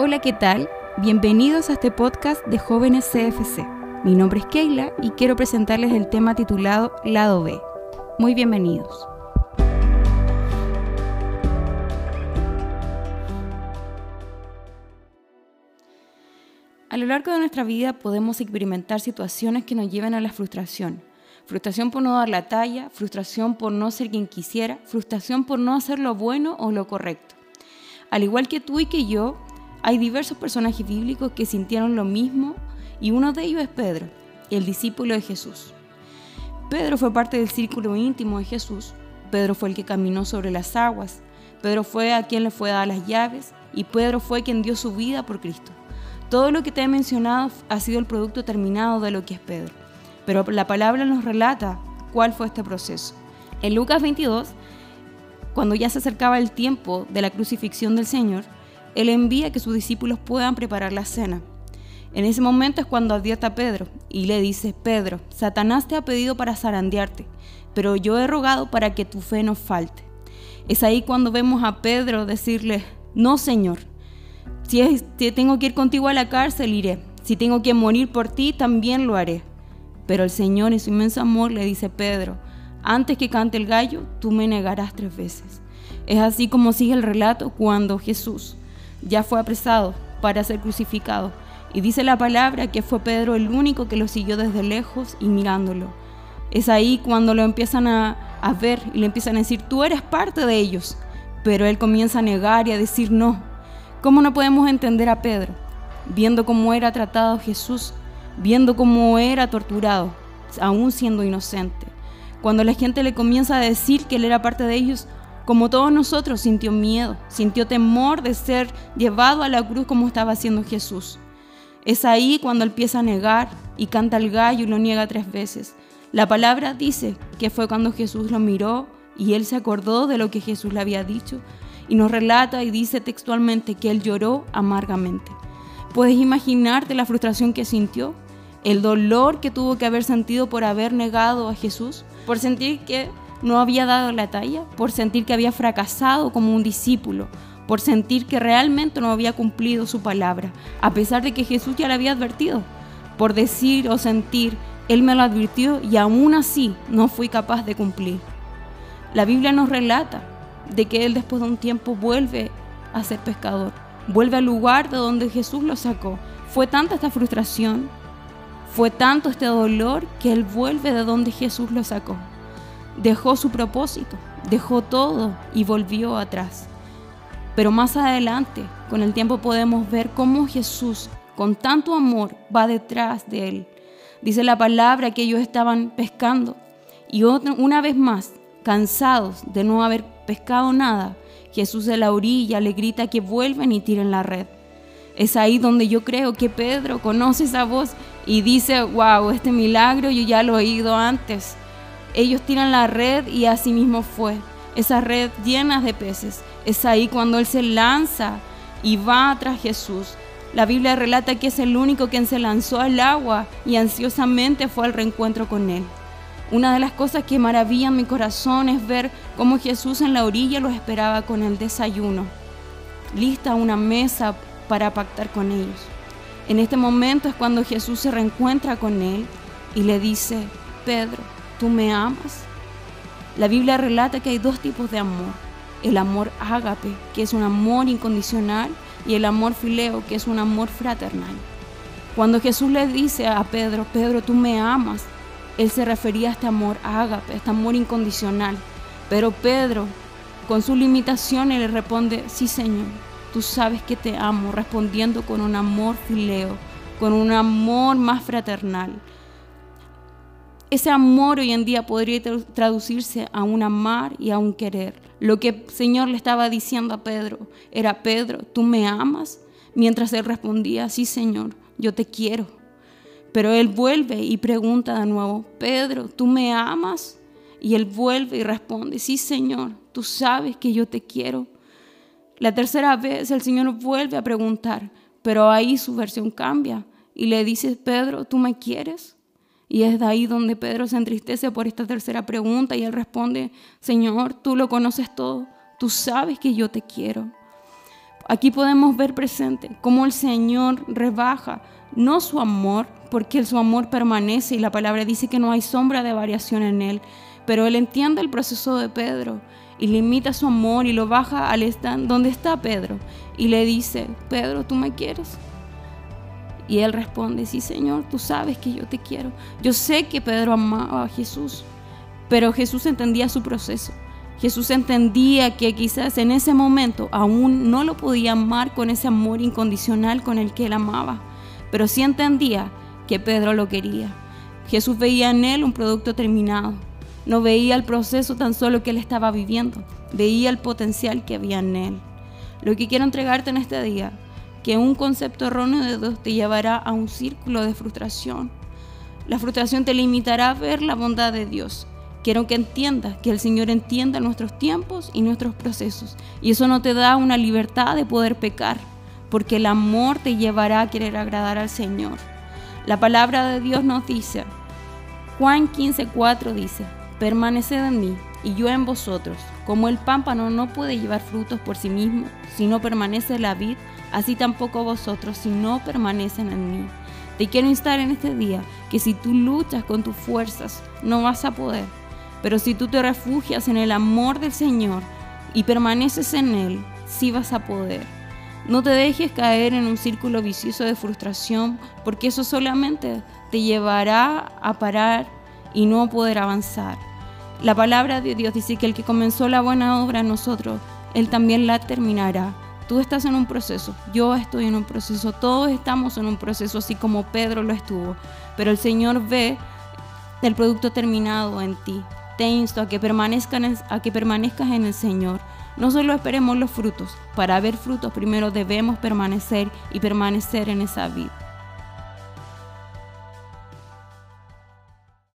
Hola, ¿qué tal? Bienvenidos a este podcast de Jóvenes CFC. Mi nombre es Keila y quiero presentarles el tema titulado Lado B. Muy bienvenidos. A lo largo de nuestra vida podemos experimentar situaciones que nos llevan a la frustración. Frustración por no dar la talla, frustración por no ser quien quisiera, frustración por no hacer lo bueno o lo correcto. Al igual que tú y que yo, hay diversos personajes bíblicos que sintieron lo mismo y uno de ellos es Pedro, el discípulo de Jesús. Pedro fue parte del círculo íntimo de Jesús. Pedro fue el que caminó sobre las aguas. Pedro fue a quien le fue dar las llaves y Pedro fue quien dio su vida por Cristo. Todo lo que te he mencionado ha sido el producto terminado de lo que es Pedro. Pero la palabra nos relata cuál fue este proceso. En Lucas 22, cuando ya se acercaba el tiempo de la crucifixión del Señor, Él envía que sus discípulos puedan preparar la cena. En ese momento es cuando advierte a Pedro y le dice, Pedro, Satanás te ha pedido para zarandearte, pero yo he rogado para que tu fe no falte. Es ahí cuando vemos a Pedro decirle, no Señor, si, tengo que ir contigo a la cárcel, iré. Si tengo que morir por ti, también lo haré. Pero el Señor en su inmenso amor le dice, Pedro, antes que cante el gallo, tú me negarás tres veces. Es así como sigue el relato cuando Jesús ya fue apresado para ser crucificado. Y dice la palabra que fue Pedro el único que lo siguió desde lejos y mirándolo. Es ahí cuando lo empiezan a, a ver y le empiezan a decir, tú eres parte de ellos. Pero él comienza a negar y a decir, no, ¿Cómo no podemos entender a Pedro, viendo cómo era tratado Jesús, viendo cómo era torturado, aún siendo inocente? Cuando la gente le comienza a decir que él era parte de ellos, como todos nosotros, sintió miedo, sintió temor de ser llevado a la cruz como estaba haciendo Jesús. Es ahí cuando empieza a negar y canta el gallo y lo niega tres veces. La palabra dice que fue cuando Jesús lo miró y él se acordó de lo que Jesús le había dicho y nos relata y dice textualmente que él lloró amargamente. ¿Puedes imaginarte la frustración que sintió? El dolor que tuvo que haber sentido por haber negado a Jesús, por sentir que no había dado la talla, por sentir que había fracasado como un discípulo, por sentir que realmente no había cumplido su palabra, a pesar de que Jesús ya le había advertido, por decir o sentir, Él me lo advirtió y aún así no fui capaz de cumplir. La Biblia nos relata de que él después de un tiempo vuelve a ser pescador, vuelve al lugar de donde Jesús lo sacó. Fue tanta esta frustración, fue tanto este dolor que él vuelve de donde Jesús lo sacó. Dejó su propósito, dejó todo y volvió atrás. Pero más adelante, con el tiempo podemos ver cómo Jesús, con tanto amor, va detrás de él. Dice la palabra que ellos estaban pescando y una vez más, cansados de no haber pescado nada, Jesús de la orilla le grita que vuelvan y tiren la red. Es ahí donde yo creo que Pedro conoce esa voz y dice, wow, este milagro yo ya lo he oído antes. Ellos tiran la red y así mismo fue. Esa red llena de peces. Es ahí cuando él se lanza y va tras Jesús. La Biblia relata que es el único quien se lanzó al agua y ansiosamente fue al reencuentro con él. Una de las cosas que maravillan mi corazón es ver cómo Jesús en la orilla los esperaba con el desayuno, lista una mesa para pactar con ellos. En este momento es cuando Jesús se reencuentra con él y le dice, Pedro, ¿tú me amas? La Biblia relata que hay dos tipos de amor. El amor ágape, que es un amor incondicional, y el amor fileo, que es un amor fraternal. Cuando Jesús le dice a Pedro, Pedro, tú me amas, él se refería a este amor ágape, a este amor incondicional. Pero Pedro, con sus limitaciones, le responde, sí Señor, tú sabes que te amo, respondiendo con un amor fileo, con un amor más fraternal. Ese amor hoy en día podría traducirse a un amar y a un querer. Lo que el Señor le estaba diciendo a Pedro era, Pedro, ¿tú me amas? Mientras él respondía, sí Señor, yo te quiero. Pero él vuelve y pregunta de nuevo, Pedro, ¿tú me amas? Y él vuelve y responde, sí Señor, tú sabes que yo te quiero. La tercera vez el Señor vuelve a preguntar, pero ahí su versión cambia y le dice, Pedro, ¿tú me quieres? Y es de ahí donde Pedro se entristece por esta tercera pregunta y él responde, Señor, tú lo conoces todo, tú sabes que yo te quiero. Aquí podemos ver presente cómo el Señor rebaja no su amor, porque su amor permanece y la palabra dice que no hay sombra de variación en él, pero él entiende el proceso de Pedro y limita su amor y lo baja al stand donde está Pedro y le dice, Pedro, ¿tú me quieres? Y él responde, sí Señor, tú sabes que yo te quiero. Yo sé que Pedro amaba a Jesús, pero Jesús entendía su proceso. Jesús entendía que quizás en ese momento aún no lo podía amar con ese amor incondicional con el que él amaba, pero sí entendía que Pedro lo quería. Jesús veía en él un producto terminado. No veía el proceso tan solo que él estaba viviendo, veía el potencial que había en él. Lo que quiero entregarte en este día que un concepto erróneo de Dios te llevará a un círculo de frustración. La frustración te limitará a ver la bondad de Dios. Quiero que entiendas que el Señor entienda nuestros tiempos y nuestros procesos. Y eso no te da una libertad de poder pecar, porque el amor te llevará a querer agradar al Señor. La palabra de Dios nos dice, Juan 15:4 dice, permaneced en mí y yo en vosotros. Como el pámpano no puede llevar frutos por sí mismo si no permanece la vid, así tampoco vosotros si no permanecen en mí. Te quiero instar en este día que si tú luchas con tus fuerzas, no vas a poder. Pero si tú te refugias en el amor del Señor y permaneces en Él, sí vas a poder. No te dejes caer en un círculo vicioso de frustración, porque eso solamente te llevará a parar y no poder avanzar. La palabra de Dios dice que el que comenzó la buena obra nosotros, Él también la terminará. Tú estás en un proceso, yo estoy en un proceso, todos estamos en un proceso así como Pedro lo estuvo, pero el Señor ve el producto terminado en ti. Te insto a que, permanezcan, a que permanezcas en el Señor. No solo esperemos los frutos, para ver frutos primero debemos permanecer y permanecer en esa vida.